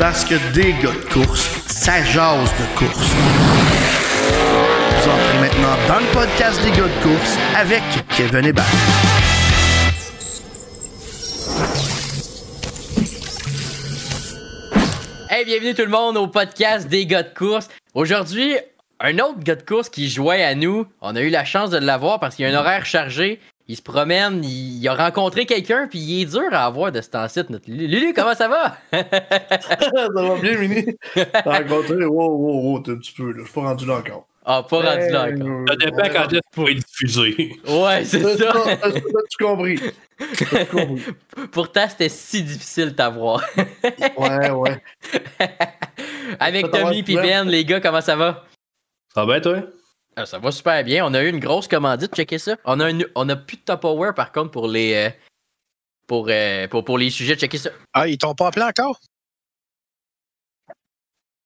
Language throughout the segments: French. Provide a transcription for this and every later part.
Parce que des gars de course, ça jase de course. Vous entrez maintenant dans le podcast des gars de course avec Kevin Hébert. Hey, bienvenue tout le monde au podcast des gars de course. Aujourd'hui, un autre gars de course qui jouait à nous. On a eu la chance de l'avoir parce qu'il y a un horaire chargé. Il se promène, il, il a rencontré quelqu'un, puis il est dur à avoir de ce temps-ci. Notre Lulu, Lulu, comment ça va? ça va bien, Mini? T'as rencontré? Wow, wow, wow, t'es un petit peu, là. Je suis pas rendu là encore. Ah, pas rendu là encore. Ça dépend quand est-ce être diffusé. Ouais, c'est ça. T'as-tu compris? Compris? Pourtant, c'était si difficile de t'avoir. Ouais, ouais. Avec Tommy et. Ben, les gars, comment ça va? Ça va bien, toi? Ah, ça va super bien. On a eu une grosse commandite, checkez ça. On a, on a plus de Tupperware par contre pour les euh, pour, euh, pour, pour les sujets, checkez ça. Ah, ils t'ont pas appelé encore?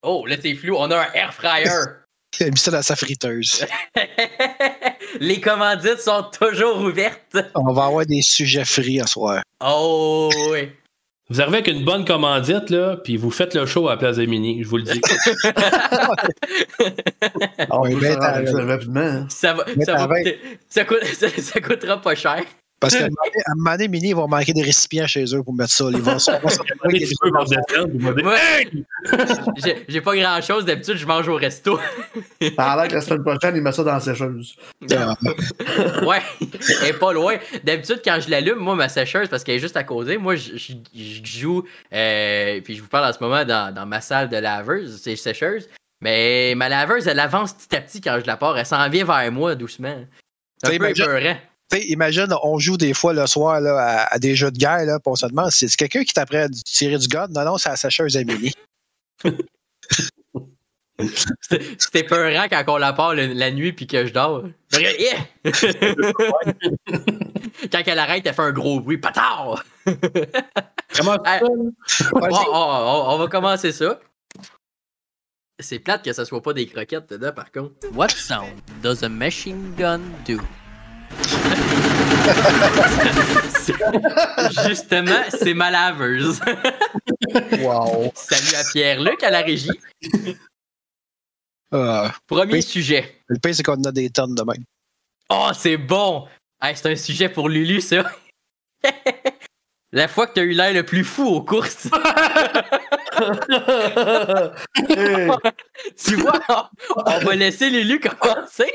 Oh, là c'est flou, on a un air fryer. Il a mis ça dans sa friteuse. les commandites sont toujours ouvertes. On va avoir des sujets frits à soir. Oh oui. Vous arrivez avec une bonne commandite, là, puis vous faites le show à la place des mini, je vous le dis. On rendre avec t'as- ça rapidement. hein. Ça va, ça, va coûte- ça coûtera pas cher. Parce qu'à donné, Mini, ils vont manquer des récipients chez eux pour mettre ça. Ils vont! J'ai pas grand chose, d'habitude je mange au resto. Ça a l'air que la semaine prochaine, il met ça dans la sécheuse. ouais, elle est pas loin. D'habitude, quand je l'allume, moi, ma sécheuse, parce qu'elle est juste à côté, moi, je, je- je joue, euh, puis je vous parle en ce moment dans, dans ma salle de laveuse, c'est sécheuse. Mais ma laveuse, elle avance petit à petit quand je la pars. Elle s'en vient vers moi doucement. C'est un peu imagine- épeurant. Tu sais, imagine, on joue des fois le soir là, à, à des jeux de guerre, là, puis on se demande, c'est quelqu'un qui t'apprend à tirer du gun? Non, non, c'est la sacheuse. C'est c'est épeurant quand on la part le- la nuit puis que je dors. Yeah! quand elle arrête, elle fait un gros bruit. Patard! Comment Ah, ça? On, on- on va commencer ça. C'est plate que ce soit pas des croquettes dedans, par contre. What sound does a machine gun do? Justement, c'est ma laveuse. Wow. Salut à Pierre-Luc à la régie. Ah, Premier sujet. le pire, c'est qu'on en a des tonnes de même. Oh, c'est bon! Hey, c'est un sujet pour Lulu, ça. La fois que t'as eu l'air le plus fou aux courses. hey, tu vois, on, on va laisser Lulu commencer.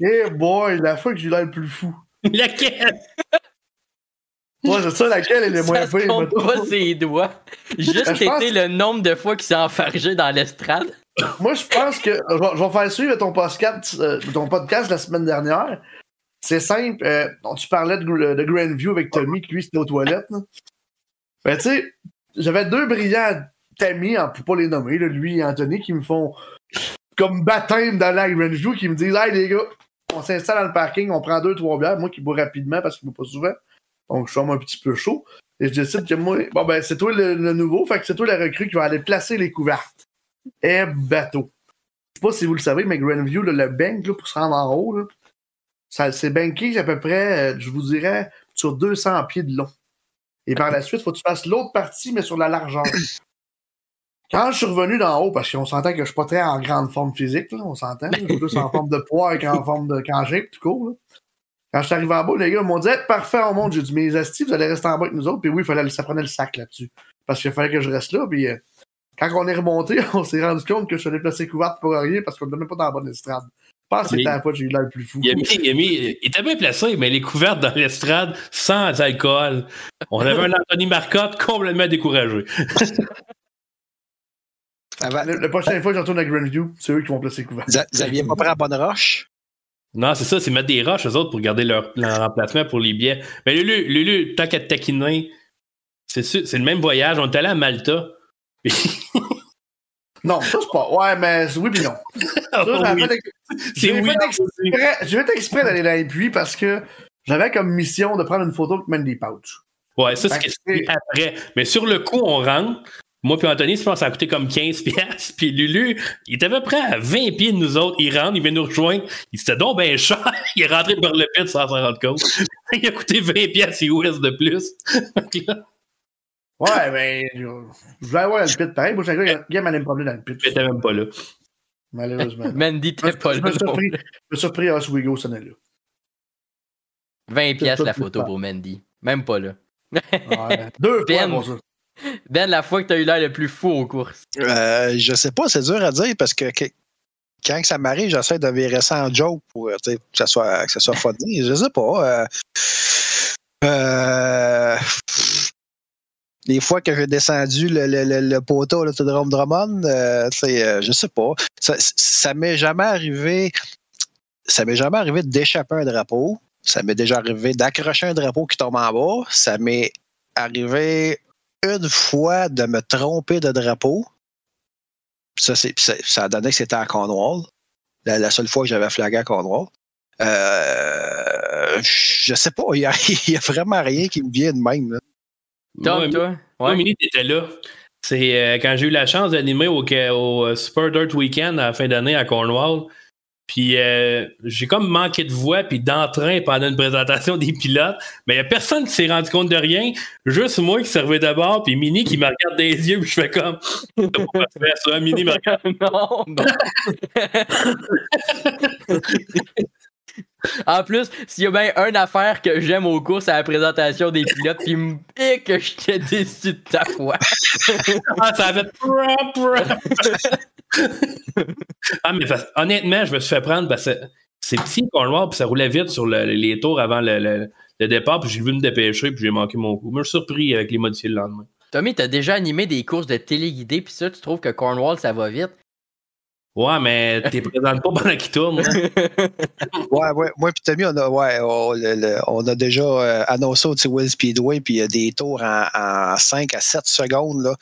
hey boy, la fois que j'ai l'air le plus fou. Laquelle? Moi, c'est ça laquelle elle est moins Ça se pire. compte pas ses doigts. Juste Ben, pense- été le nombre de fois qu'il s'est enfargé dans l'estrade. Moi, je pense que je vais, je vais faire suivre ton podcast, euh, ton podcast la semaine dernière. C'est simple. euh, tu parlais de, de Grandview avec Tommy, que lui, c'était aux toilettes. là. Ben, tu sais, j'avais deux brillants amis, hein, pour pas les nommer, là, lui et Anthony, qui me font comme baptême dans la Grandview, qui me disent Hey les gars, on s'installe dans le parking, on prend deux, trois bières. Moi qui bois rapidement parce qu'il ne boit pas souvent. Donc, je suis un petit peu chaud. Et je décide que moi, bon, ben, c'est toi le, nouveau, fait que c'est toi la recrue qui va aller placer les couvertes. Et bateau. Je sais pas si vous le savez, mais Grandview, le bank, pour se rendre en haut, là, ça, c'est banké à peu près, euh, je vous dirais, sur 200 pieds de long. Et par la suite, il faut que tu fasses l'autre partie, mais sur la largeur. Quand je suis revenu d'en haut, parce qu'on s'entend que je suis pas très en grande forme physique, là, on s'entend, je suis plus en forme de poids qu'en forme de cangé, tout court. Là. Quand je suis arrivé en bas, les gars m'ont dit Hey, parfait, on monte. J'ai dit Mais les astis, vous allez rester en bas avec nous autres? Puis oui, il fallait, ça prenait le sac là-dessus. Parce qu'il fallait que je reste là. Puis euh, quand on est remonté, on s'est rendu compte que je suis allé placer couverte pour rien parce qu'on ne donnait pas dans la bonne estrade. Je pense que c'était la fois que j'ai eu l'air le plus fou. Il, a mis, il, a mis- il était bien placé, mais les couvertes dans l'estrade sans alcool. On avait un Anthony Marcotte complètement découragé. Avant, Le, la prochaine fois que je retourne à Grandview, c'est eux qui vont placer vous a- vous aviez pas pris la bonne roche? Non, c'est ça, c'est mettre des roches, eux autres, pour garder leur, leur emplacement pour les billets. Mais Lulu, Lulu, tant qu'à te taquiner, c'est sûr- c'est le même voyage. On est allé à Malta. Non, ça c'est pas. Ouais, mais oui puis non. Ça, Oh j'avais oui. fait ex- C'est j'ai oui. fait exprès- J'ai fait exprès d'aller dans les puits parce que j'avais comme mission de prendre une photo qui mène des pouches. Ouais, ça, c'est- après. Mais sur le coup, on rentre. Moi puis Anthony, je pense que ça a coûté comme 15 piastres. Puis Lulu, il était à peu près à 20 pieds de nous autres. Il rentre, il vient nous rejoindre. Il s'était donc bien cher. Il est rentré par le pit sans s'en rendre compte. Il a coûté 20 piastres US de plus. Là, Ouais, mais je voulais avoir le pit pareil. Moi, j'ai un gars qui allait me promener dans le pit. J'étais même pas là. Malheureusement. Mandy, t'es pas je là. me suis surpris, je me suis surpris à Oswego cette année-là. 20 pièces la photo pas. pour Mandy. Même pas là. Ouais. Deux fois Ben. pour ça. Ben, la fois que t'as eu l'air le plus fou aux courses. Euh, je sais pas, c'est dur à dire parce que, que- quand ça m'arrive, j'essaie de virer ça en joke pour euh, tu que ça soit que ça soit. Je sais pas. euh, les fois que j'ai descendu le, le, le, le poteau à l'autodrome Drummond, tu je sais pas. Ça m'est jamais arrivé. Ça m'est jamais arrivé d'échapper un drapeau. Ça m'est déjà arrivé d'accrocher un drapeau qui tombe en bas. Ça m'est arrivé une fois de me tromper de drapeau. Ça, c'est, ça, ça a donné que c'était à Cornwall. La, la seule fois que j'avais flagué à Cornwall. Euh, je sais pas, il y a, il y a vraiment rien qui me vient de même. là. Tom, Moi, toi? Ouais. Mini, t'étais là. C'est euh, quand j'ai eu la chance d'animer au, au euh, Super Dirt Weekend à la fin d'année à Cornwall. Puis euh, j'ai comme manqué de voix puis d'entrain pendant une présentation des pilotes. Mais il n'y a personne qui s'est rendu compte de rien. Juste moi qui servais d'abord, puis Mini qui me regarde des yeux, puis je fais comme. Fait ça, Mini me regarde. non, non. en plus, s'il y a bien une affaire que j'aime aux courses, c'est la présentation des pilotes, puis et que j'étais déçu de ta foi. Ah, ça a fait. ah, mais parce- honnêtement, je me suis fait prendre parce que c'est petit Cornwall, puis ça roulait vite sur le- les tours avant le, le- le départ, puis j'ai vu me dépêcher, puis j'ai manqué mon coup. Je me suis surpris avec les modifiés le lendemain. Tommy, t'as déjà animé des courses de téléguidés, puis ça, tu trouves que Cornwall, ça va vite? Ouais, mais t'es présente pas pendant qu'il tourne. hein? Ouais, ouais, moi puis Tommy, on a, ouais, on, le- le- on a déjà euh, annoncé au Will Speedway, puis il y a des tours en, en 5 à 7 secondes. Là.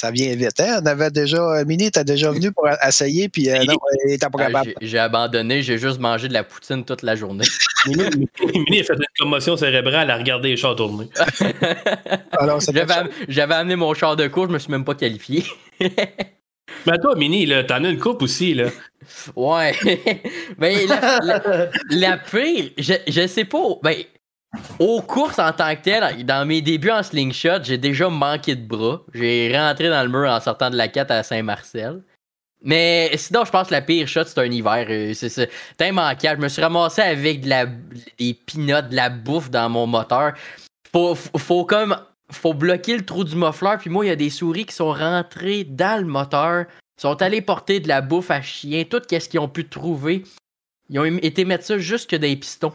Ça vient vite. Hein? On avait déjà. euh, Mini, t'es déjà venu pour essayer, puis euh, non, il pas Ah, capable. j'ai- J'ai abandonné, j'ai juste mangé de la poutine toute la journée. Mini, a fait une commotion cérébrale à regarder les chars tourner. Alors, J'avais ça. am- j'avais amené mon char de course, je me suis même pas qualifié. Mais toi, Mini, là, t'en as une coupe aussi, là. Ouais. ben, la, la- la pire, je, je sais pas. Ben, aux courses en tant que telles, dans mes débuts en slingshot, j'ai déjà manqué de bras. J'ai rentré dans le mur en sortant de la 4 à Saint-Marcel. Mais sinon, je pense que la pire shot, c'est un hiver. euh, C'est immanquable. Je me suis ramassé avec des pinottes, de la bouffe dans mon moteur. Faut, faut, comme. Faut bloquer le trou du muffler. Puis moi, il y a des souris qui sont rentrées dans le moteur sont allés porter de la bouffe à chien, tout ce qu'ils ont pu trouver. Ils ont été mettre ça jusque dans les pistons.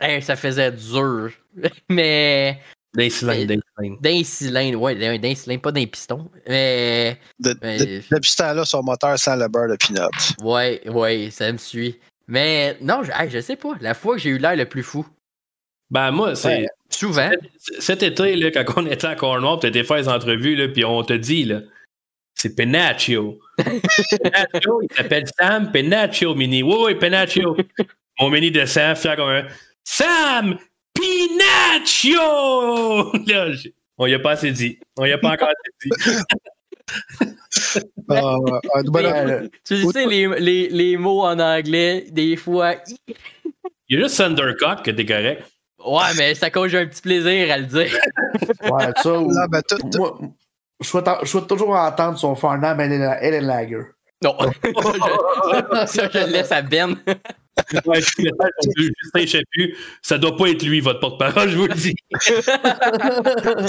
Hey, ça faisait dur. Mais Des cylindres, des cylindres. dans les cylindres, ouais, dans les cylindres, pas dans les pistons. Mais De- Mais- de- depuis ce temps-là, son moteur sent le beurre de peanut. ouais, ouais, ça me suit. Mais non, je, hey, je sais pas. La fois que j'ai eu l'air le plus fou. Ben, moi, c'est. Souvent. Cet été, là, quand on était à Cornwall, tu étais faire les entrevues, là, puis on te dit, là, c'est Penaccio. Penaccio, il s'appelle Sam Penaccio, Mini. Oui, oui, Penaccio. Mon Mini descend, fier comme un Sam Pinaccio! Là, on y a pas assez dit. On y a pas encore assez dit. Ah, un nouvel- Euh, Tu sais, les, les, les mots en anglais, des fois. Il y a juste Thundercock que t'es correct. Ouais, mais ça cause un petit plaisir à le dire. ouais, ça, ou- Là, ben, tout- tout- moi, je souhaite, je souhaite toujours entendre son Farnham Ellen Lager. Non. ça, je le laisse à Ben. Ouais, je suis le seul qui veut Justin Chaput. Ça doit pas être lui, votre porte-parole, je vous le dis.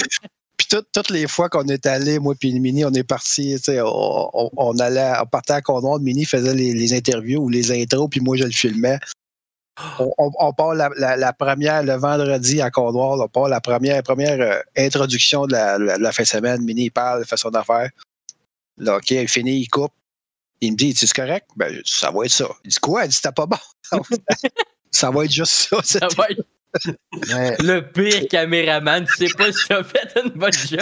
Puis tout- toutes les fois qu'on est allé, moi puis Mini, on est parti, on, on- on allait, on partait à Cornwall, Mini faisait les, les interviews ou les intros, puis moi je le filmais. On, on- on part la, la- la première le vendredi à Cornwall, on part la première, première euh, introduction de la, la- la fin de semaine. Mini il parle, il fait son affaire. Là, OK, il finit, il coupe. Il me dit, c'est correct? Ben, ça va être ça. Il dit, quoi? Il dit, c'était pas bon. ça va être juste ça. Ça va être Mais, le pire caméraman. Tu sais pas si t'as fait une bonne job.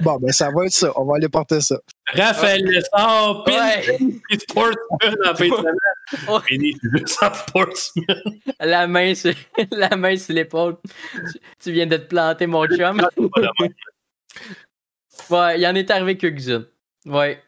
Bon, ben, ça va être ça. On va aller porter ça. Raphaël Lessard, pin Ouais. puis Sportsman en fin de Sportsman. La main sur, la main sur l'épaule. Tu, tu viens de te planter, mon chum. Ouais, il en est arrivé quelques-unes. Ouais.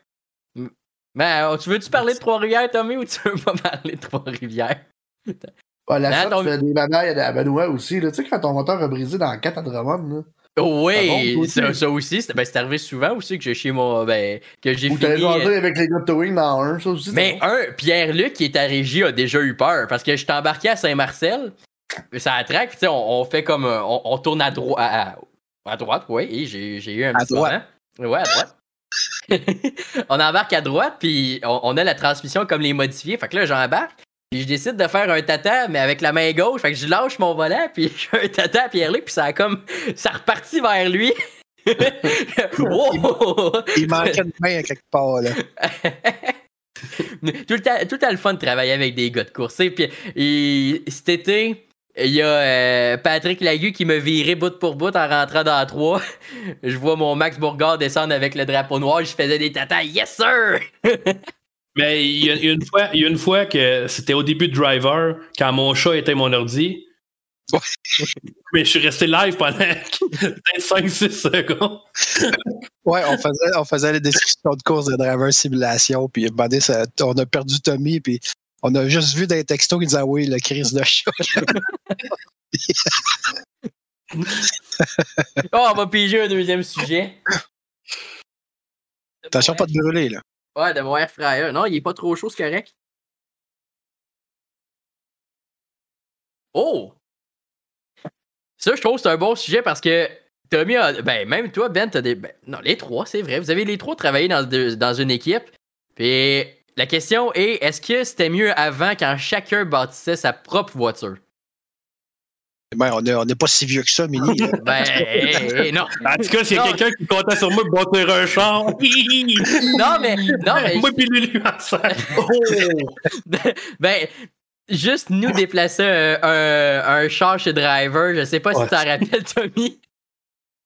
Mais euh, tu veux-tu parler de Trois-Rivières, Tommy, ou tu veux pas parler de Trois-Rivières? ouais, la Hein, shot ton- des banailles à Benoît aussi. là. Tu sais, quand ton moteur a brisé dans 4 à Drummond, là, Oui, Ah bon, ça, aussi? ça aussi, c'est ben, c'est arrivé souvent aussi que j'ai chez moi, ben, que j'ai fini. euh, avec les gars de Towing dans un, ça aussi. Mais un, Pierre-Luc qui est à Régie a déjà eu peur parce que je suis embarqué à Saint-Marcel, ça attraque, tu sais, on, on fait comme. euh, On, on tourne à, droite à, droite, oui, j'ai eu un À petit droite. moment. Ouais, à droite. on embarque à droite, puis on, on a la transmission comme les modifiés. Fait que là, j'embarque, puis je décide de faire un tata, mais avec la main gauche. Fait que je lâche mon volant, puis je fais un tata à Pierre-Luc, puis ça a comme. Ça repartit vers lui. Il manquait de main à quelque part, là. tout, le temps, tout le temps le fun de travailler avec des gars de course. Puis et cet été, il y a euh, Patrick Lagu qui m'a viré bout pour bout en rentrant dans 3. Je vois mon Max Bourgard descendre avec le drapeau noir. Je faisais des tatas. Yes, sir! Mais il y, a, il y a une fois, il y a une fois que c'était au début de Driver, quand mon chat était mon ordi. Ouais. Mais je suis resté live pendant peut-être 5-6 secondes. Ouais, on faisait, on faisait les descriptions de course de driver simulation, puis on a perdu Tommy, puis on a juste vu les textos qui disaient oui, le crise de chat. Oh, on va piger un deuxième sujet. Attention pas de brûler, là. Ouais, de mon air fryer. Non, il est pas trop chaud, c'est correct. Oh! Ça, je trouve que c'est un bon sujet parce que Tommy a. Ben, même toi, Ben, t'as des. ben, non, les trois, c'est vrai. Vous avez les trois travaillé dans, dans une équipe. Puis la question est est-ce que c'était mieux avant quand chacun bâtissait sa propre voiture? Ben, on n'est pas si vieux que ça, Mini. là. Ben, hey, hey, non. En tout cas, s'il y a quelqu'un qui comptait sur moi pour bâtir un char, Non, mais. Non, mais. moi puis Lulu ensemble. ben, juste nous déplacer un, un, un char chez Driver, je sais pas si tu t'en rappelles, Tommy.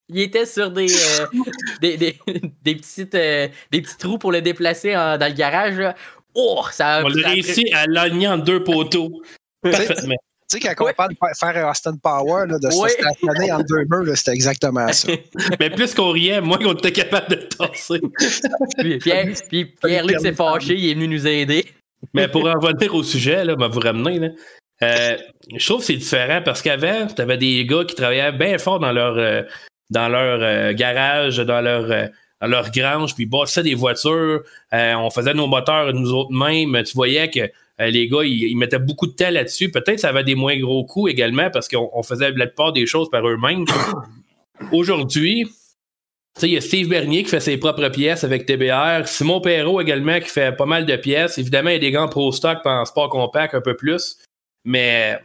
Il était sur des, euh, des, des, des petites, euh, des petits trous pour le déplacer en- dans le garage. là. Oh, ça a On ça a a réussi à l'agner en deux poteaux. Parfaitement. Tu sais, quand on Ouais. parle de fa- faire un Austin Power, là, de Ouais. se stationner entre deux murs, c'était exactement ça. Mais plus qu'on riait, moins qu'on était capable de tasser. Puis Pierre, puis Pierre-Luc s'est fâché, il est venu nous aider. Mais pour en revenir au sujet, là, va vous ramener, là, euh, je trouve que c'est différent parce qu'avant, tu avais des gars qui travaillaient bien fort dans leur, euh, dans leur euh, garage, dans leur, euh, leur grange, puis ils bâtissaient des voitures. euh, on faisait nos moteurs nous autres mêmes. Tu voyais que les gars, ils, mettaient beaucoup de temps là-dessus. Peut-être que ça avait des moins gros coûts également parce qu'on on faisait la plupart des choses par eux-mêmes. Aujourd'hui, il y a Steve Bernier qui fait ses propres pièces avec TBR. Simon Perrault également qui fait pas mal de pièces. Évidemment, il y a des gants Pro Stock en sport compact un peu plus. Mais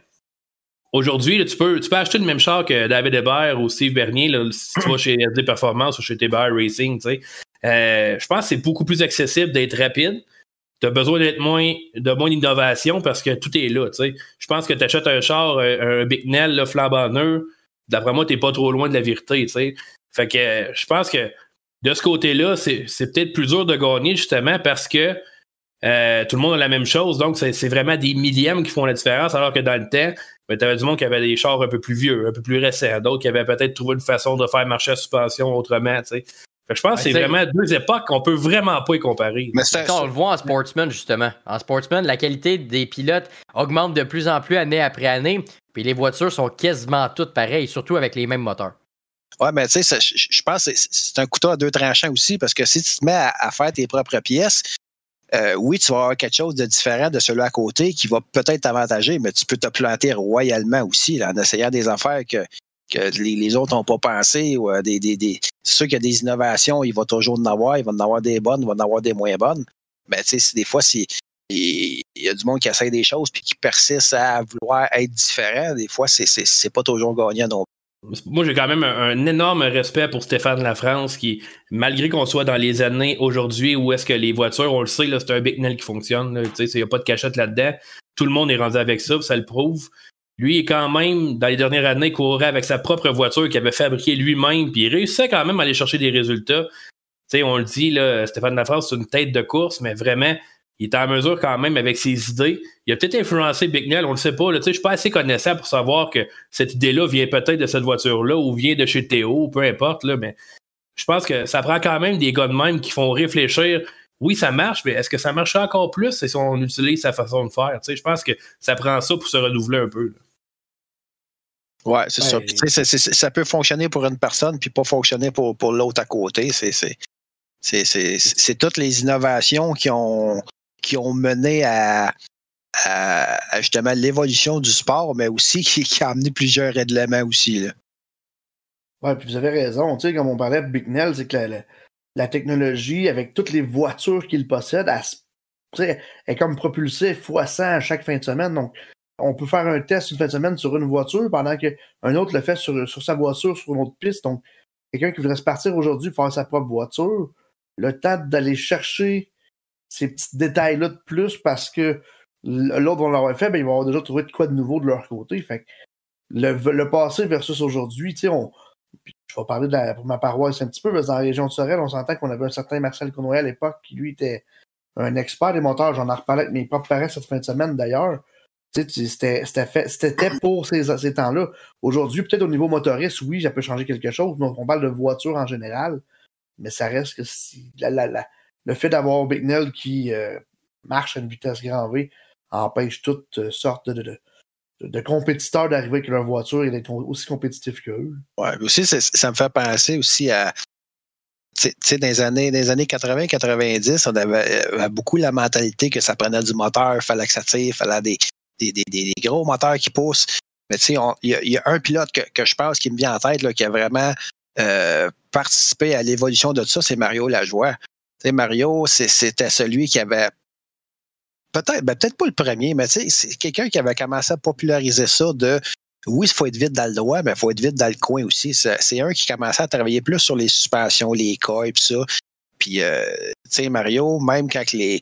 aujourd'hui, tu, peux, tu peux acheter le même char que David Hébert ou Steve Bernier si tu vas chez SD Performance ou chez TBR Racing. tu sais. Euh, je pense que c'est beaucoup plus accessible d'être rapide. Tu as besoin d'être moins de moins d'innovation parce que tout est là. tu sais. Je pense que tu achètes un char, un, un Bicknell là, flambant neuf, d'après moi, tu pas trop loin de la vérité. tu sais. Fait que euh, je pense que de ce côté-là, c'est peut-être plus dur de gagner justement parce que euh, tout le monde a la même chose. Donc, c'est vraiment des millièmes qui font la différence, alors que dans le temps, ben, tu avais du monde qui avait des chars un peu plus vieux, un peu plus récents, d'autres qui avaient peut-être trouvé une façon de faire marcher la suspension autrement. Fait que je pense que Ouais, c'est vraiment deux époques qu'on peut vraiment pas y comparer. Mais c'est Ça, on le voit en sportsman, justement. En sportsman, la qualité des pilotes augmente de plus en plus année après année. Puis les voitures sont quasiment toutes pareilles, surtout avec les mêmes moteurs. Ouais, mais tu sais, je pense que c'est- c'est un couteau à deux tranchants aussi, parce que si tu te mets à, à faire tes propres pièces, euh, oui, tu vas avoir quelque chose de différent de celui à côté qui va peut-être t'avantager, mais tu peux te planter royalement aussi là, en essayant des affaires que, que les, autres n'ont pas pensé. Ou, euh, des, des, des, qu'il y a des innovations, il va toujours en avoir, il va en avoir des bonnes, il va en avoir des moins bonnes. Mais tu sais, des fois, si, il y a du monde qui essaye des choses puis qui persiste à vouloir être différent, des fois, c'est, pas toujours gagnant non Moi, j'ai quand même un, énorme respect pour Stéphane Lafrance qui, malgré qu'on soit dans les années aujourd'hui où est-ce que les voitures, on le sait, c'est un Bicknell qui fonctionne. Il n'y a pas de cachette là-dedans. Tout le monde est rendu avec ça, ça le prouve. Lui, est quand même, dans les dernières années, courait avec sa propre voiture qu'il avait fabriquée lui-même, puis il réussissait quand même à aller chercher des résultats. Tu sais, on le dit, là, Stéphane Lafrance, c'est une tête de course, mais vraiment, il est en mesure quand même avec ses idées. Il a peut-être influencé Bicknell, on le sait pas. Là, Tu sais, je suis pas assez connaissant pour savoir que cette idée-là vient peut-être de cette voiture-là ou vient de chez Théo, peu importe, là, mais je pense que ça prend quand même des gars de même qui font réfléchir. Oui, ça marche, mais est-ce que ça marche encore plus? Si on utilise sa façon de faire? Tu sais, je pense que ça prend ça pour se renouveler un peu. là. Ouais, c'est ça. Puis, ça peut fonctionner pour une personne, puis pas fonctionner pour, pour l'autre à côté. C'est- C'est c'est- c'est- c'est toutes les innovations qui ont, qui ont mené à, justement l'évolution du sport, mais aussi qui, a amené plusieurs règlements aussi. Là. Ouais, puis vous avez raison. Tu sais, comme on parlait de Bicknell, c'est que la, technologie, avec toutes les voitures qu'il possède, est comme propulsée fois 100 à chaque fin de semaine. Donc, on peut faire un test une fin de semaine sur une voiture pendant qu'un autre le fait sur, sur sa voiture, sur une autre piste. Donc, quelqu'un qui voudrait se partir aujourd'hui pour faire sa propre voiture, le temps d'aller chercher ces petits détails-là de plus parce que l'autre va l'avoir fait, ben, ils vont avoir déjà trouvé de quoi de nouveau de leur côté. Fait le, le passé versus aujourd'hui, tu sais, on, je vais parler de la, pour ma paroisse un petit peu, parce dans la région de Sorel, on s'entend qu'on avait un certain Marcel Connoy à l'époque qui, lui, était un expert des moteurs. J'en ai reparlé avec mes propres parents cette fin de semaine, d'ailleurs. C'était pour ces, ces temps-là. Aujourd'hui, peut-être au niveau motoriste, oui, ça peut changer quelque chose. Donc, on parle de voiture en général, mais ça reste que si, la- la- le fait d'avoir Bicknell qui euh, marche à une vitesse grand V empêche toutes euh, sortes de, de, compétiteurs d'arriver avec leur voiture et d'être aussi compétitifs qu'eux. Mais aussi, ça me fait penser aussi à. Tu sais- dans les années, dans les années 80-90, on avait euh, beaucoup la mentalité que ça prenait du moteur, il fallait que ça tire, il fallait des, des, des- des- gros moteurs qui poussent. Mais tu sais, il y, a- un pilote que, que je pense qui me vient en tête, là, qui a vraiment participé à l'évolution de ça, c'est Mario Lajoie. Sais, Mario, c'était celui qui avait peut-être, ben, peut-être pas le premier, mais c'est quelqu'un qui avait commencé à populariser ça de oui, il faut être vite dans le droit, mais il faut être vite dans le coin aussi. C'est un qui commençait à travailler plus sur les suspensions, les coils, puis ça. Puis, euh, tu sais, Mario, même quand les,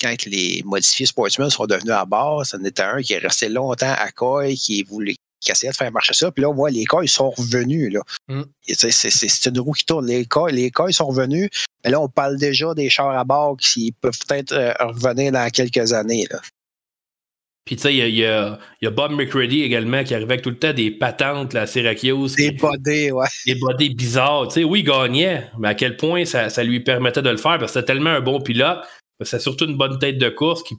quand les modifiés Sportsman sont devenus à bord, c'en était un qui est resté longtemps à coil, qui voulait qui essayait de faire marcher ça. Puis là, on voit les coils sont revenus. Là. Mm. Et c'est- une roue qui tourne. Les coils, les coils sont revenus. Mais là, on parle déjà des chars à bord qui peuvent peut-être euh, revenir dans quelques années. Là. Puis tu sais, il y a, y y Bob McCready également qui arrivait avec tout le temps des patentes à Syracuse. Des bodés, ouais. des bodies bizarres. Tu sais, oui, il gagnait, mais à quel point ça, ça lui permettait de le faire parce que c'était tellement un bon pilote. C'est surtout une bonne tête de course qui,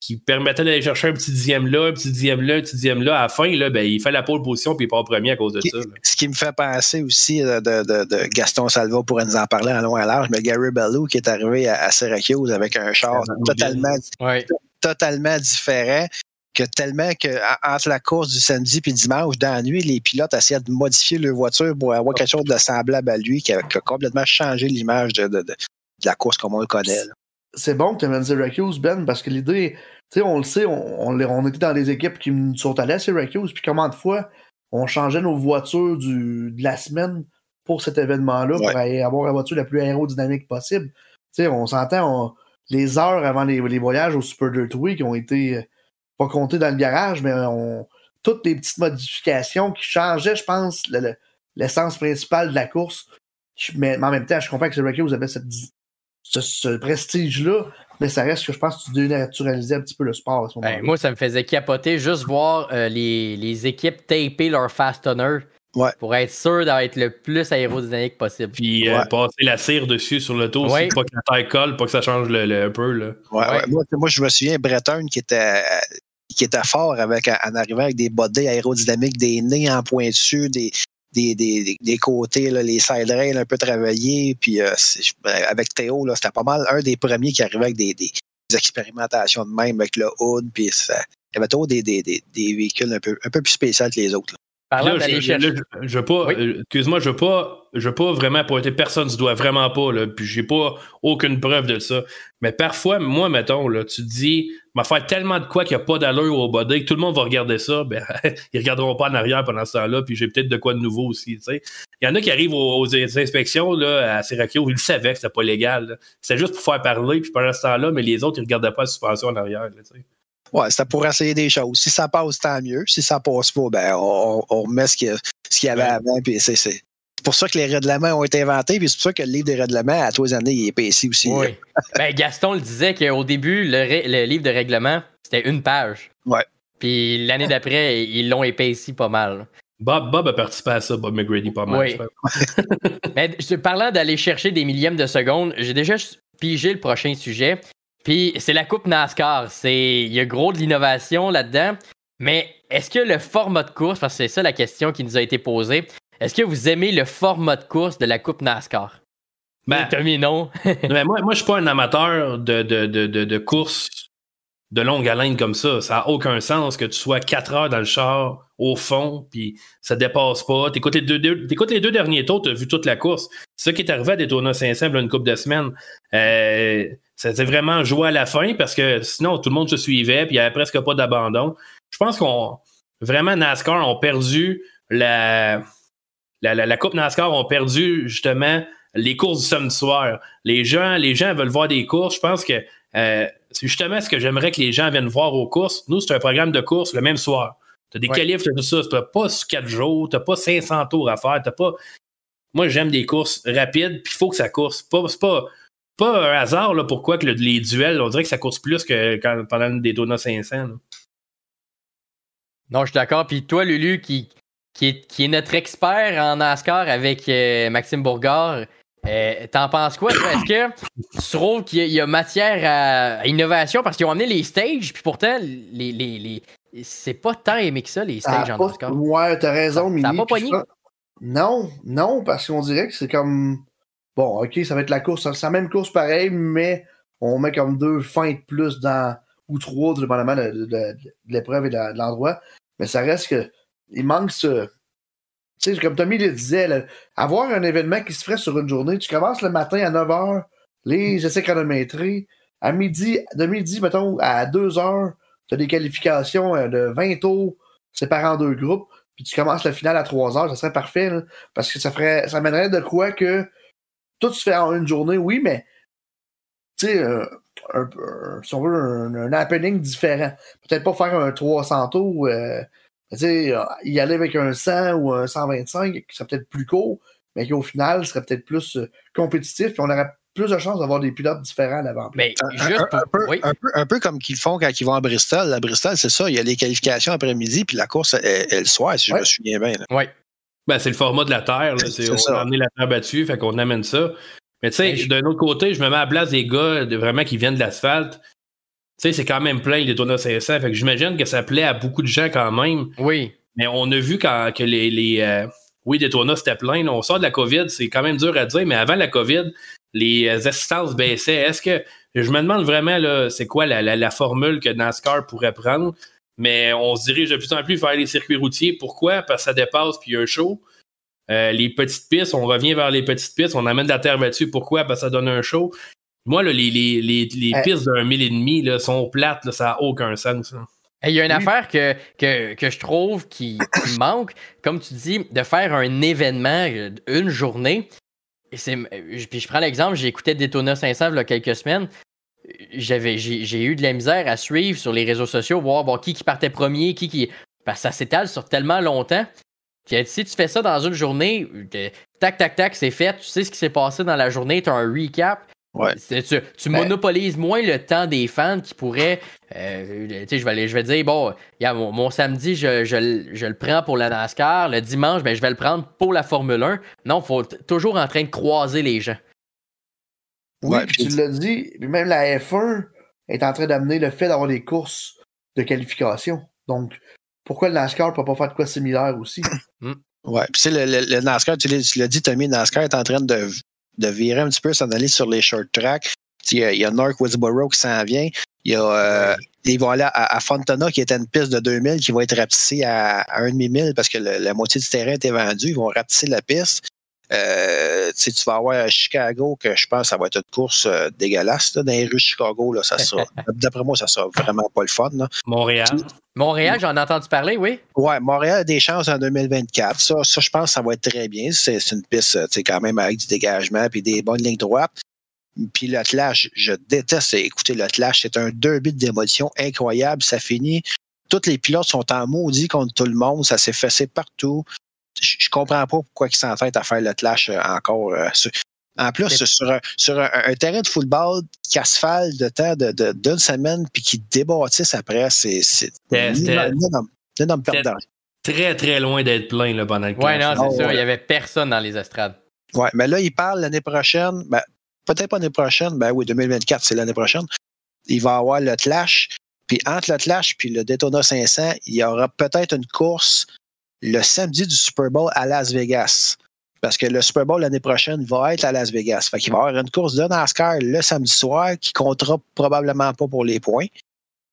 qui permettait d'aller chercher un petit dixième là, un petit dixième là, un petit dixième là. À la fin, là, ben, il fait la pole position puis il part premier à cause de ça. là. Ce qui me fait penser aussi euh, de, de- de Gaston Salva pourrait nous en parler en long et en large, mais Gary Bellou qui est arrivé à, à Syracuse avec un char totalement, Ouais. totalement différent. Que tellement que en- entre la course du samedi et dimanche, dans la nuit, les pilotes essayaient de modifier leur voiture pour avoir quelque chose de semblable à lui, qui a, qui a complètement changé l'image de, de- de- de la course comme on le connaît. là. C'est bon que tu amènes Syracuse, Ben, parce que l'idée, tu sais, on le sait, on, on, était dans des équipes qui nous sont allées à Syracuse, puis combien de fois on changeait nos voitures du, de la semaine pour cet événement-là, Ouais. pour aller avoir la voiture la plus aérodynamique possible. Tu sais, on s'entend, les heures avant les, les voyages au Super Dirt Week ont été euh, pas comptées dans le garage, mais on, toutes les petites modifications qui changeaient, je pense, le- le- l'essence principale de la course. Mais, mais en même temps, je comprends que Syracuse avait cette, ce, ce prestige-là, mais ça reste que je pense que tu dénaturalisais un petit peu le sport à ce moment-là. Ben, moi, ça me faisait capoter juste voir euh, les, les équipes taper leur fastener Ouais. pour être sûr d'être le plus aérodynamique possible. Puis euh, Ouais. passer la cire dessus sur l'auto aussi, Ouais. pas que la taille colle, pas que ça change le, le- un peu. Là. Ouais, Ouais. ouais. Moi, moi, je me souviens, Breton qui était, qui était fort avec, en arrivant avec des bodés aérodynamiques, des nez en pointu, des, des, des, des- côtés, là, les side rails un peu travaillés. Puis euh, ben, avec Théo, là, c'était pas mal un des premiers qui arrivait avec des, des, des expérimentations de même avec le hood. Puis ça- il y avait toujours des, des, des, des véhicules un peu, un peu plus spéciaux que les autres. là. Parlant Là, d'aller je, chercher. là, je- je veux pas, Oui? euh, excuse-moi, je veux pas, je veux pas vraiment pointer personne du doigt, vraiment pas, là, puis j'ai pas aucune preuve de ça. Mais parfois, moi, mettons, là, tu te dis, m'a faire tellement de quoi qu'il n'y a pas d'allure au body, que tout le monde va regarder ça, ben, ils regarderont pas en arrière pendant ce temps-là, puis j'ai peut-être de quoi de nouveau aussi. Il y en a qui arrivent aux, aux inspections, là, à Syracuse, ils le savaient que c'était pas légal. C'était juste pour faire parler, puis pendant ce temps-là, mais les autres, ils regardaient pas la suspension en arrière, là. Ouais, c'était pour essayer des choses. Si ça passe, tant mieux. Si ça passe pas, ben, on, on remet ce qu'il y, avait Ouais. avant. Puis c'est pour ça que les règlements ont été inventés. Puis c'est pour ça que le livre des règlements, à tous les années, il est épaissi aussi. Oui. ben, Gaston le disait qu'au début, le, ré- le livre de règlement, c'était une page. Ouais. Puis l'année d'après, ils l'ont épaissi pas mal. Bob, Bob a participé à ça, Bob McGrady, pas mal. Oui. Mais parlant d'aller chercher des millièmes de seconde, j'ai déjà pigé le prochain sujet. Puis c'est la Coupe NASCAR. C'est, il y a gros de l'innovation là-dedans. Mais est-ce que le format de course, parce que c'est ça la question qui nous a été posée, est-ce que vous aimez le format de course de la Coupe NASCAR? Ben, Tommy, non. ben, moi, moi je suis pas un amateur de, de, de, de, de course de longue haleine comme ça. Ça n'a aucun sens que tu sois quatre heures dans le char, au fond, puis ça dépasse pas. T'écoutes les deux, deux, écoutes les deux derniers tours, tu as vu toute la course. C'est ça qui est arrivé à Daytona 500 une couple de semaines. Euh, C'était vraiment joué à la fin parce que sinon, tout le monde se suivait, puis il n'y avait presque pas d'abandon. Je pense qu'on vraiment NASCAR ont perdu la, la, la, la Coupe NASCAR ont perdu justement les courses du samedi soir. Les gens, les gens veulent voir des courses. Je pense que euh, c'est justement ce que j'aimerais que les gens viennent voir aux courses. Nous, c'est un programme de course le même soir. Tu as des Ouais. qualifs, tu tout ça. Tu pas sur 4 jours, tu pas 500 tours à faire. Pas... Moi, j'aime des courses rapides, puis il faut que ça course. Pas, c'est pas, pas un hasard là, pourquoi que le- les duels, on dirait que ça course plus que quand, pendant des Daytona 500. là. Non, je suis d'accord. Puis toi, Lulu, qui, qui, est, qui est notre expert en NASCAR avec euh, Maxime Bourgard, euh, t'en penses quoi? toi? Est-ce que tu trouves qu'il y, a- il y a matière à, à innovation? Parce qu'ils ont amené les stages, puis pourtant, les, les, les- c'est pas tant aimé que ça, les Ça stages en NASCAR. Ouais, t'as raison, Ça- ça a pas pogné? fran- Non, non, parce qu'on dirait que c'est comme. Bon, ok, ça va être la course, c'est la même course pareil, mais on met comme deux fins de plus dans. ou trois, dépendamment de, de- de- de l'épreuve et de l'endroit. Mais ça reste que. Il manque ce. Tu sais, comme Tommy le disait, là, avoir un événement qui se ferait sur une journée, tu commences le matin à 9h, les essais chronométrés, à midi, de midi, mettons, à 2h, tu as des qualifications euh, de 20 tours séparés en deux groupes, puis tu commences le final à 3h, ça serait parfait, là, parce que ça ferait ça mènerait de quoi que tout se fait en une journée, oui, mais tu sais, euh, si on veut, un, un happening différent. Peut-être pas faire un 300 tours, euh, tu sais, y aller avec un 100 ou un 125, qui serait peut-être plus court, mais qui au final serait peut-être plus euh, compétitif, puis on aurait plus de chances d'avoir des pilotes différents à l'avant. Mais Un, juste un- peu, oui. un peu- un peu comme qu'ils font quand ils vont à Bristol. À Bristol, c'est ça. Il y a les qualifications après-midi, puis la course est, est le soir, si je me souviens bien. Ouais. Ben, c'est le format de la Terre. là. C'est- C'est on ça. a amené la Terre battue, fait qu'on amène ça. Mais tu sais, je- d'un autre côté, je me mets à la place des gars de, vraiment qui viennent de l'asphalte. Tu sais, c'est quand même plein les Daytona 500. Fait que j'imagine que ça plaît à beaucoup de gens quand même. Oui. Mais on a vu quand, que les. les euh, oui, Daytona, c'était plein. là. On sort de la COVID, c'est quand même dur à dire, mais avant la COVID, les euh, assistances baissaient. Est-ce que. Je me demande vraiment, là, c'est quoi la, la- la formule que NASCAR pourrait prendre. Mais on se dirige de plus en plus vers les circuits routiers. Pourquoi? Parce que ça dépasse puis il y a un show. Euh, les petites pistes, on revient vers les petites pistes, on amène de la terre battue. Pourquoi? Parce que ça donne un show. Moi, là, les, les, les, les Euh. pistes d'un mille et demi là, sont plates, là, ça n'a aucun sens. Il y a une Oui. affaire que, que, que je trouve qui, qui manque, comme tu dis, de faire un événement, euh, une journée. Et c'est- euh, Puis je prends l'exemple, j'ai écouté Daytona 500 il y a quelques semaines. J'avais, j'ai, eu de la misère à suivre sur les réseaux sociaux, voir bon, qui, qui partait premier, qui qui. Parce que ça s'étale sur tellement longtemps. que si tu fais ça dans une journée, euh, tac, tac, tac, c'est fait, tu sais ce qui s'est passé dans la journée, tu as un recap. Ouais. Tu, tu Ben- monopolises moins le temps des fans qui pourraient. euh, tu sais, je vais, aller- je vais dire, bon, mon, mon samedi, je, je le- je le prends pour la NASCAR. Le dimanche, ben, je vais le prendre pour la Formule 1. Non, il faut toujours en train de croiser les gens. Oui, Ouais, puis tu l'as dit, puis même la F1 est en train d'amener le fait d'avoir des courses de qualification. Donc, pourquoi le NASCAR ne peut pas faire de quoi similaire aussi? Ouais. Puis, tu sais, le, le- le NASCAR, tu l'as tu l'as dit, Tommy, NASCAR est en train de, de virer un petit peu, s'en aller sur les short tracks. Il y a, il y a North Woodsboro qui s'en vient. Il y a, euh, Ils vont aller à, à Fontana, qui était une piste de 2000, qui va être rapetissée à, à un demi-mille parce que le- la moitié du terrain était vendu. Ils vont rapetisser la piste. Euh, tu vas avoir Chicago, que je pense que ça va être une course euh, dégueulasse. Là, dans les rues de Chicago, là, ça sera. D'après moi, ça sera vraiment pas le fun. Là. Montréal. Montréal, j'en ai entendu parler, oui. Ouais, Montréal a des chances en 2024. Ça, ça je pense que ça va être très bien. C'est une piste, euh, quand même avec du dégagement puis des bonnes lignes droites. Puis le clash, je déteste écouter le clash. C'est un derby de démolition incroyable. Ça finit. Tous les pilotes sont en maudit contre tout le monde. Ça s'est fessé partout. Je, comprends pas pourquoi ils s'entêtent à faire le clash euh, encore. euh, sur- en plus, sur, un, sur un, un terrain de football qui asphalte de temps de- de- d'une semaine puis qui débâtisse après, c'est énorme- perte d'argent. Très, très loin d'être plein là, pendant le Ouais, clash, non, là. c'est Oh, ça. ouais. Il y avait personne dans les estrades. Ouais, mais là, il parle l'année prochaine. Ben, peut-être pas l'année prochaine. Ben oui, 2024, c'est l'année prochaine. Il va avoir le clash. Puis entre le Clash puis le Daytona 500, il y aura peut-être une course le samedi du Super Bowl à Las Vegas. Parce que le Super Bowl l'année prochaine va être à Las Vegas. Fait qu'il va y avoir une course de NASCAR le samedi soir qui comptera probablement pas pour les points.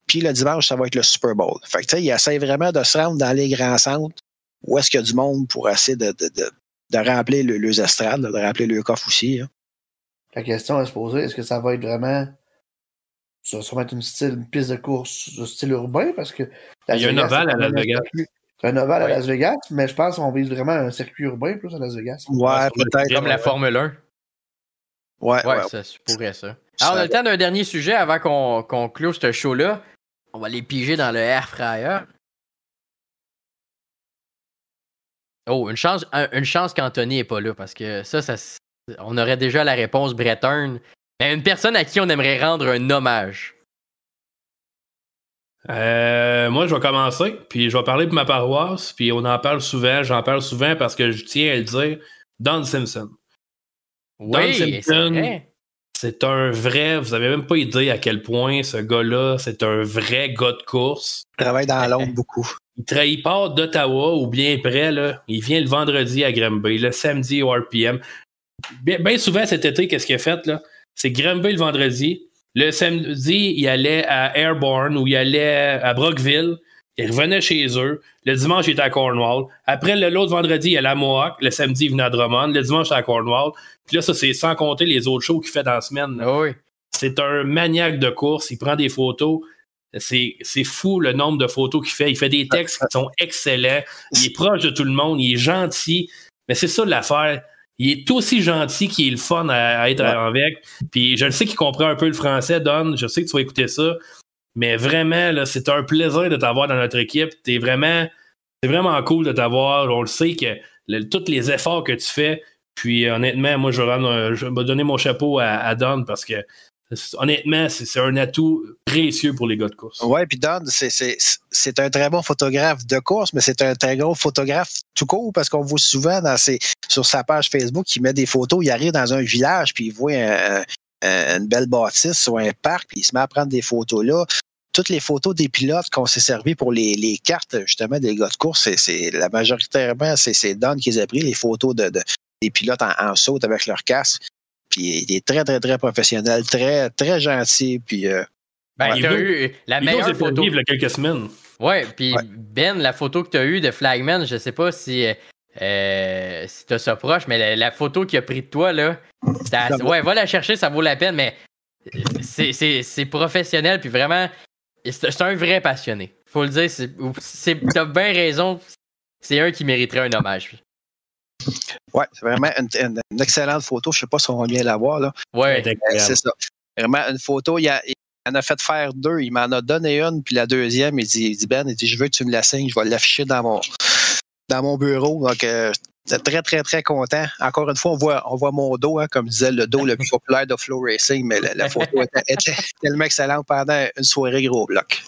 Puis le dimanche, ça va être le Super Bowl. Fait que tu sais, il essaie vraiment de se rendre dans les grands centres où est-ce qu'il y a du monde pour essayer de, de, de, de remplir le, les estrades, de remplir le coffre aussi. Hein. La question à se poser, est-ce que ça va être vraiment. Ça va être une, style, une piste de course de style urbain? Parce que. Il y a un ovale à Las Vegas. Un ovale à Las Vegas, mais je pense qu'on vise vraiment un circuit urbain plus à Las Vegas. Ouais, peut-être. Comme la Formule 1. Ouais, ouais, ça pourrait ça. Alors, on a le temps d'un dernier sujet avant qu'on qu'on close ce show-là. On va les piger dans le air fryer. Oh, une chance, une chance qu'Anthony n'est pas là parce que ça, ça, on aurait déjà la réponse Breton. Mais une personne à qui on aimerait rendre un hommage. Euh, moi, je vais commencer, puis je vais parler pour ma paroisse, puis on en parle souvent, j'en parle souvent parce que je tiens à le dire. Don Simpson. Oui, Simpson, c'est un vrai, vous avez même pas idée à quel point ce gars-là, c'est un vrai gars de course. Il travaille dans l'ombre beaucoup. Il, il part d'Ottawa ou bien près, là. Il vient le vendredi à Granby, le samedi au RPM. Bien, souvent cet été, qu'est-ce qu'il a fait, là? C'est Granby le vendredi. Le samedi, il allait à Airborne ou il allait à Brockville. Il revenait chez eux. Le dimanche, il était à Cornwall. Après, l'autre vendredi, il allait à Mohawk. Le samedi, il venait à Drummond. Le dimanche, il était à Cornwall. Puis là, ça, c'est sans compter les autres shows qu'il fait dans la semaine. Ah oui. C'est un maniaque de course. Il prend des photos. C'est fou le nombre de photos qu'il fait. Il fait des textes qui sont excellents. Il est proche de tout le monde. Il est gentil. Mais c'est ça l'affaire. Il est aussi gentil qu'il est le fun à, être avec. Puis je le sais qu'il comprend un peu le français, Don. Je sais que tu vas écouter ça. Mais vraiment, là, c'est un plaisir de t'avoir dans notre équipe. T'es vraiment, c'est vraiment cool de t'avoir. On le sait que tous les efforts que tu fais. Puis honnêtement, moi, je vais, je vais donner mon chapeau à, Don parce que honnêtement, c'est un atout précieux pour les gars de course. Oui, puis Don, c'est un très bon photographe de course, mais c'est un très gros photographe tout court parce qu'on voit souvent sur sa page Facebook qu'il met des photos, il arrive dans un village, puis il voit une belle bâtisse ou un parc, puis il se met à prendre des photos là toutes les photos des pilotes qu'on s'est servi pour les, cartes, justement, des gars de course, c'est la majoritairement, c'est Don qui les a pris, les photos de, de des pilotes en, en saute avec leur casque. Puis il est très, très, très professionnel, très, très gentil. Puis, euh, ben, il a eu la meilleure photo. il y a quelques semaines. Ouais, puis Ben, la photo que tu as eue de Flagman, je sais pas si, euh, si tu as ça proche, mais la, photo qu'il a pris de toi, là, ouais, va la chercher, ça vaut la peine, mais c'est professionnel, puis vraiment, c'est un vrai passionné. Faut le dire, t'as bien raison, c'est un qui mériterait un hommage. Ouais, c'est vraiment une, excellente photo. Je ne sais pas si on va bien la voir. Là. Ouais, c'est ça. Vraiment une photo. Il, a, en a fait faire deux. Il m'en a donné une, puis la deuxième, il dit, dit Ben, il dit, je veux que tu me la signes, je vais l'afficher dans mon, dans mon bureau. Donc, euh, très, très, très content. Encore une fois, on voit, on voit mon dos, hein, comme disait le dos le plus populaire de Flow Racing, mais la, photo était, tellement excellente pendant une soirée gros bloc.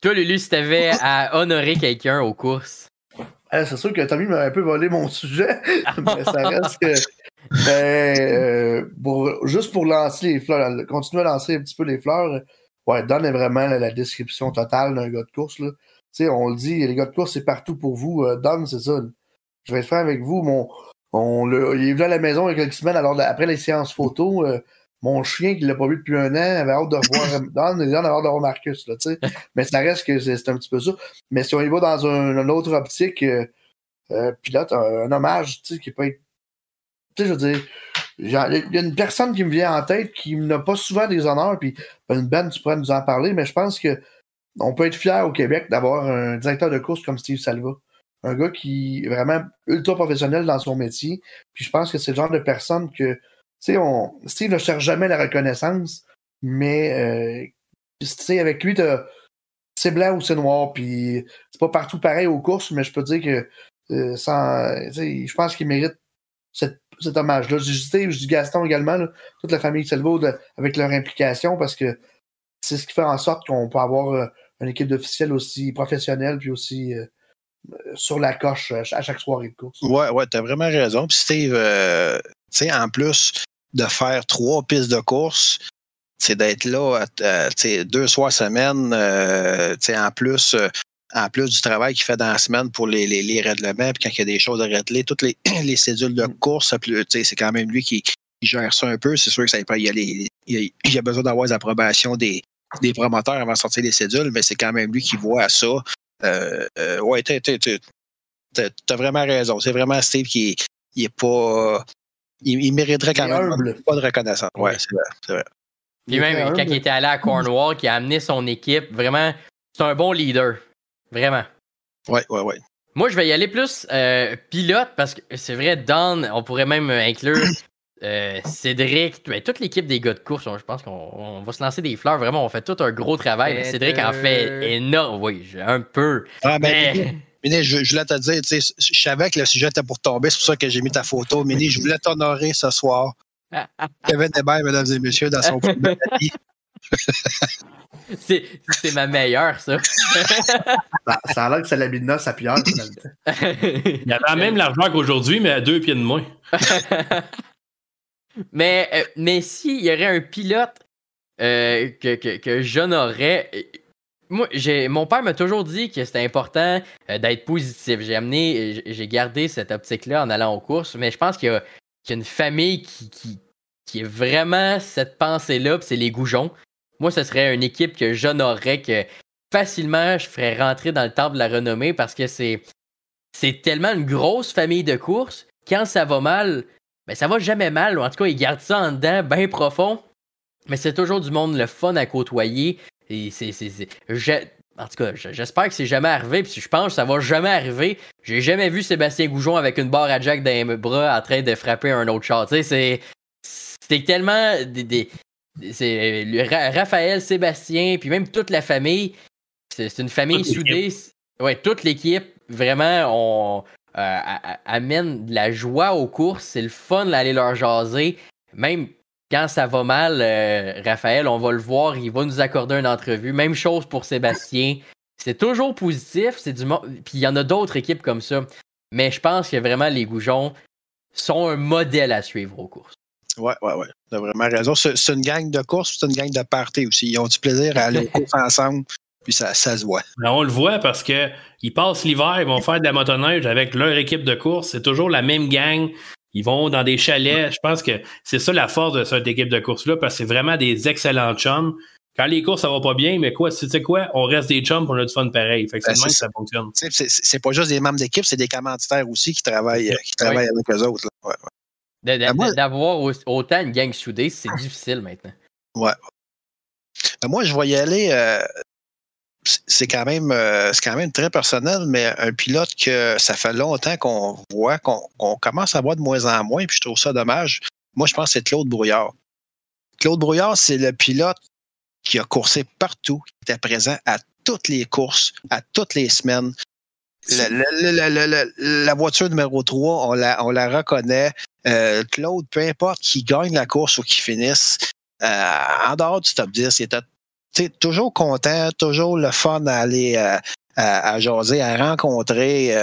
Toi, Lulu, si tu avais à honorer quelqu'un aux courses, c'est sûr que Tommy m'a un peu volé mon sujet, mais ça reste que. Ben, euh, juste pour lancer les fleurs, continuer à lancer un petit peu les fleurs, ouais, donne vraiment la, description totale d'un gars de course. Là. on le dit, les gars de course, c'est partout pour vous. Euh, c'est ça. Je vais être faire avec vous. Mon, on, le, il est venu à la maison il y a quelques semaines, alors après les séances photos. Euh, mon chien qui l'a pas vu depuis un an avait hâte de revoir Don, il avait hâte de revoir Marcus, là, Mais ça reste que c'est un petit peu ça. Mais si on y va dans un, une autre optique, euh, euh, pilote, un, hommage, tu sais, qui peut être. Tu sais, je veux dire, il y a une personne qui me vient en tête qui n'a pas souvent des honneurs, puis une Ben, tu pourrais nous en parler, mais je pense que on peut être fier au Québec d'avoir un directeur de course comme Steve Salva. Un gars qui est vraiment ultra professionnel dans son métier. Puis je pense que c'est le genre de personne que sais, Steve ne cherche jamais la reconnaissance, mais euh, avec lui, c'est blanc ou c'est noir, puis c'est pas partout pareil aux courses, mais je peux dire que euh, je pense qu'il mérite cet hommage-là. Je dis Gaston également, toute la famille Selvo avec leur implication, parce que c'est ce qui fait en sorte qu'on peut avoir euh, une équipe d'officiels aussi professionnelle, puis aussi sur la coche à chaque soirée de course. Ouais, ouais, t'as vraiment raison. Puis Steve, sais, en plus de faire trois pistes de course, c'est d'être là euh, deux soirs semaine, euh, en plus. Euh, en plus du travail qu'il fait dans la semaine pour les, les, les règlements, puis quand il y a des choses à régler, toutes les, les cédules de course, c'est quand même lui qui, gère ça un peu. C'est sûr que ça il y a, les, il y a besoin d'avoir l'approbation des, des promoteurs avant de sortir les cédules, mais c'est quand même lui qui voit ça. Euh, euh, ouais, t'as vraiment raison. C'est vraiment Steve qui il est pas. Il, mériterait quand même pas de reconnaissance. Ouais, c'est vrai, vrai. Puis même quand il était allé à Cornwall, qui a amené son équipe, vraiment, c'est un bon leader. Vraiment. Ouais, ouais, ouais. Moi, je vais y aller plus euh, pilote parce que c'est vrai, Don, on pourrait même inclure euh, Cédric, ben, toute l'équipe des gars de course. Je pense qu'on va se lancer des fleurs. Vraiment, on fait tout un gros travail. Cédric en fait énorme. Oui, un peu. Ah, ben, mais... je, voulais te dire, je savais que le sujet était pour tomber, c'est pour ça que j'ai mis ta photo. Mini, je voulais t'honorer ce soir. Kevin Hébert, mesdames et messieurs, dans son premier C'est ma meilleure, ça. ça, a l'air que c'est la de noces à Pierre. Il y avait même l'argent qu'aujourd'hui, mais à deux pieds de moins. mais euh, mais s'il y aurait un pilote euh, que, que, que j'honorerais. Euh, moi, mon père m'a toujours dit que c'était important d'être positif. J'ai amené, j'ai gardé cette optique-là en allant aux courses, mais je pense qu'il y, a une famille qui, qui, qui est vraiment cette pensée-là, c'est les goujons. Moi, ce serait une équipe que j'honorerais, que facilement je ferais rentrer dans le temple de la renommée parce que c'est, c'est tellement une grosse famille de courses. Quand ça va mal, ben ça va jamais mal. En tout cas, ils gardent ça en dedans, bien profond. Mais c'est toujours du monde le fun à côtoyer. Et c'est, en tout cas, j'espère que c'est jamais arrivé. Puis je pense que ça va jamais arriver. J'ai jamais vu Sébastien Goujon avec une barre à Jack dans les bras en train de frapper un autre chat. Tu sais, c'est, c'est tellement des, c'est Raphaël, Sébastien, puis même toute la famille. C'est une famille soudée. Ouais, toute l'équipe, vraiment, on euh, amène de la joie aux courses. C'est le fun d'aller leur jaser. Même quand ça va mal, euh, Raphaël, on va le voir, il va nous accorder une entrevue. Même chose pour Sébastien. C'est toujours positif. C'est du Puis il y en a d'autres équipes comme ça. Mais je pense que vraiment les Goujons sont un modèle à suivre aux courses. Ouais, ouais, ouais. T'as vraiment raison. C'est une gang de course, c'est une gang de party aussi. Ils ont du plaisir à aller aux courses ensemble, puis ça, ça se voit. Ben, on le voit parce qu'ils passent l'hiver, ils vont faire de la motoneige avec leur équipe de course. C'est toujours la même gang. Ils vont dans des chalets. Je pense que c'est ça la force de cette équipe de course-là, parce que c'est vraiment des excellents chums. Quand les courses, ça va pas bien, mais quoi, tu sais quoi, on reste des chums, on a du fun pareil. Fait que c'est ben, même que ça fonctionne. C'est pas juste des membres d'équipe, c'est des commanditaires aussi qui travaillent, qui travaillent avec eux autres. Ouais, ouais. Ben, d'avoir autant une gang soudée, c'est difficile maintenant. Ouais. Ben, moi, je vais y aller. Euh, c'est quand même euh, c'est quand même très personnel, mais un pilote que ça fait longtemps qu'on voit, qu'on commence à voir de moins en moins, puis je trouve ça dommage. Moi, je pense que c'est Claude Brouillard. Claude Brouillard, c'est le pilote qui a coursé partout, qui était présent à toutes les courses, à toutes les semaines. La, voiture numéro 3, on la, on la reconnaît. Euh, Claude, peu importe qui gagne la course ou qui finisse, euh, en dehors du top 10, il était toujours content, toujours le fun à aller euh, à, à, jaser, à rencontrer.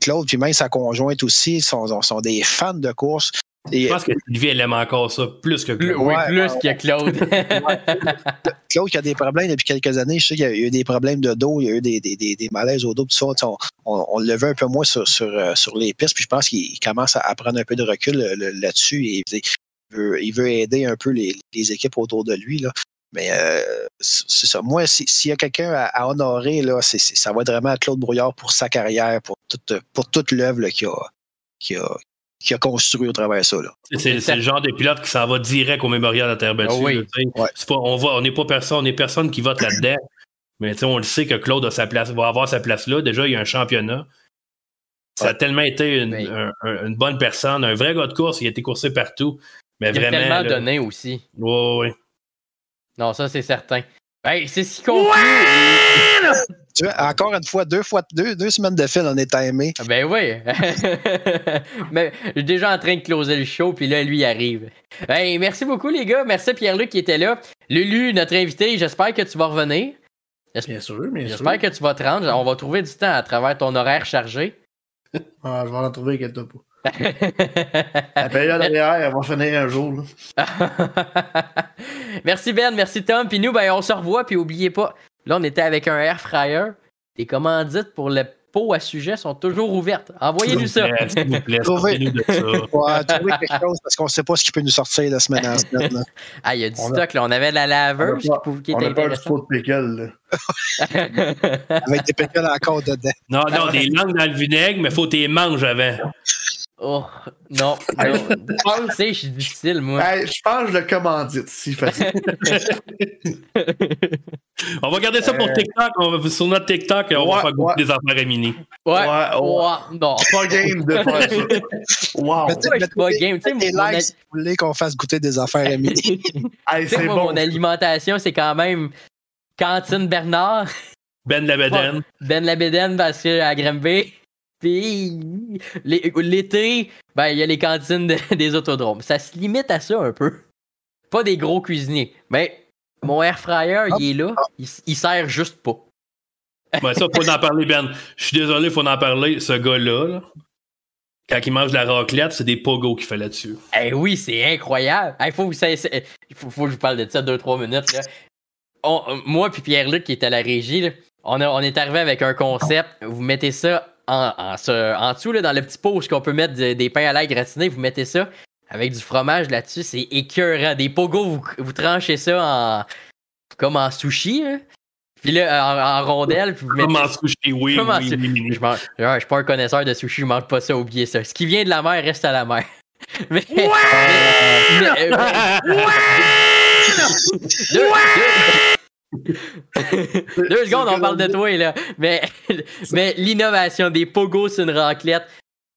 Claude, puis même sa conjointe aussi, sont, sont des fans de course. Je pense que Sylvie, elle aime encore ça plus que Claude. Oui, plus que Claude. Claude qui a des problèmes depuis quelques années. Je sais qu'il y a eu des problèmes de dos, il y a eu des, des, des, malaises au dos. Tout ça, on, le veut un peu moins sur, sur, euh, sur les pistes. Puis je pense qu'il commence à prendre un peu de recul euh, là-dessus et veut, il veut aider un peu les, les équipes autour de lui. Là. Mais euh, c'est ça. Moi, s'il y a quelqu'un à, honorer, là, c'est, ça va être vraiment Claude Brouillard pour sa carrière, pour toute, pour toute l'œuvre qu'il a, qu'il a, a construit au travers de ça. C'est, le genre de pilote qui s'en va direct au mémorial à terre battue. Ah on n'est pas personne, on est personne qui vote là-dedans. Mais on le sait que Claude a sa place, va avoir sa place là. Déjà, il y a un championnat. Ça a tellement été une, bonne personne, un vrai gars de course, il a été coursé partout. Mais il vraiment, a tellement donné aussi. Oui, oui. Non, ça c'est certain. Hey, c'est si conclu. Tu vois, encore une fois, deux fois deux, deux semaines de fil, on est timé. Ah, ben oui. Mais je suis déjà en train de closer le show, puis là, lui arrive. Hey, merci beaucoup, les gars. Merci Pierre-Luc qui était là. Lulu, notre invité, j'espère que tu vas revenir. Bien sûr, bien J'espère que tu vas te rendre. On va trouver du temps à travers ton horaire chargé. ah, je vais en trouver, quelque pas. La période arrière, elle va finir un jour. là. merci Ben, merci Tom. Puis nous, ben, on se revoit. Puis oubliez pas, là, on était avec un air fryer. Les commandites pour le pot à sujet sont toujours ouvertes. Envoyez-nous ça. S'il vous plaît, Trouvez- sortez-nous de ça. Ouais, quelque chose parce qu'on ne sait pas ce qui peut nous sortir de semaine en semaine. là. Ah, il y a du On a- stock, là. On avait la laveuse qui, On a pas- pou- qui On était a peur du pot de pickle. là. Avec des pépites encore dedans. Non, non, des langues dans le vinaigre, mais faut que tu les manges avant. Oh, non. Non. je pense- tu sais, je suis difficile, moi. hey, je pense que je le commandite, si facile. On va garder ça pour Euh. TikTok. On va, sur notre TikTok, on Ouais, va faire goûter ouais. des affaires à mini. Ouais. Ouais, ouais. non. pas game de faire ça. Wow. Mettez- Ouais, je suis pas game? Tu sais, si vous voulez qu'on fasse goûter des affaires à. Hey, sais, c'est bon. mon alimentation, c'est quand même Cantine Bernard, Ben Labeden. Ben Labeden parce que à Granby. Puis l'é- l'été, ben il y a les cantines de- des autodromes. Ça se limite à ça un peu. Pas des gros cuisiniers. Mais mon air fryer, il est là. Il, il sert juste pas. Ouais, ça, faut en parler, Ben. Je suis désolé, faut en parler. Ce gars-là, là, quand il mange de la raclette, c'est des pogos qu'il fait là-dessus. Eh oui, c'est incroyable. Il faut, que vous sachiez- faut, faut que je vous parle de ça deux, trois minutes. là. On- euh, moi puis Pierre-Luc qui est à la régie, là, on, a- on est arrivé avec un concept. Vous mettez ça en, en, ce- en dessous, là, dans le petit pot où on peut mettre de- des pains à l'ail gratinés. Vous mettez ça avec du fromage là-dessus. C'est écœurant. Des pogos, vous, vous tranchez ça en comme en sushi. là. Puis là, en, en rondelles. Puis vous mettez Comment sushi, oui, Comme en oui, su- oui, oui. je, mange, je suis pas un connaisseur de sushi, je mange pas ça, oubliez ça. Ce qui vient de la mer reste à la mer. Mais, mais- mais- euh, deux, deux- deux secondes, on parle de toi, là. Mais, mais l'innovation des pogos sur une raclette,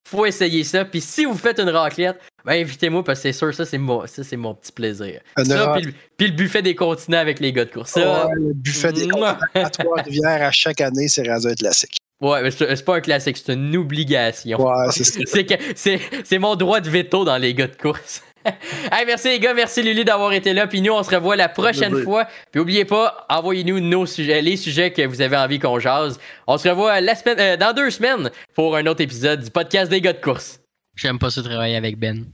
faut essayer ça. Puis si vous faites une raclette, ben invitez-moi parce que c'est sûr, ça c'est mon, ça, c'est mon petit plaisir. Ça, puis le, puis le buffet des continents avec les gars de course. Ça, Ouais, le buffet des continents à Trois-Rivières à chaque année, c'est rendu un classique. ouais, mais c'est pas un classique, c'est une obligation. Ouais, c'est c'est mon droit de veto dans les gars de course. Hey, merci les gars, merci Lulu d'avoir été là. Puis nous, on se revoit la prochaine fois. Puis oubliez pas, envoyez-nous nos sujets, les sujets que vous avez envie qu'on jase. On se revoit la semaine, euh, dans deux semaines pour un autre épisode du podcast des gars de course. J'aime pas ça travailler avec Ben.